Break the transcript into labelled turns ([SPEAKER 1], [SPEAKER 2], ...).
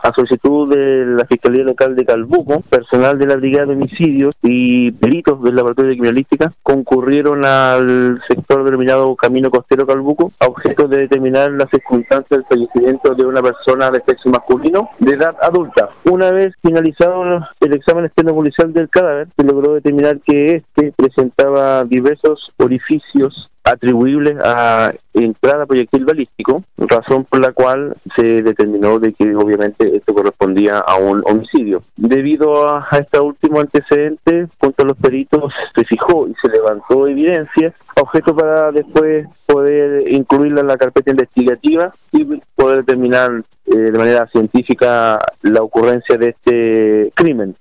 [SPEAKER 1] A solicitud de la Fiscalía Local de Calbuco, personal de la Brigada de Homicidios y peritos del Laboratorio de Criminalística concurrieron al sector denominado Camino Costero Calbuco a objeto de determinar las circunstancias del fallecimiento de una persona de sexo masculino de edad adulta. Una vez finalizado el examen externo policial del cadáver, se logró determinar que éste presentaba diversos orificios atribuibles a entrada proyectil balístico, razón por la cual se determinó de que obviamente esto correspondía a un homicidio. Debido a, este último antecedente, junto a los peritos se fijó y se levantó evidencia, objeto para después poder incluirla en la carpeta investigativa y poder determinar eh, de manera científica la ocurrencia de este crimen.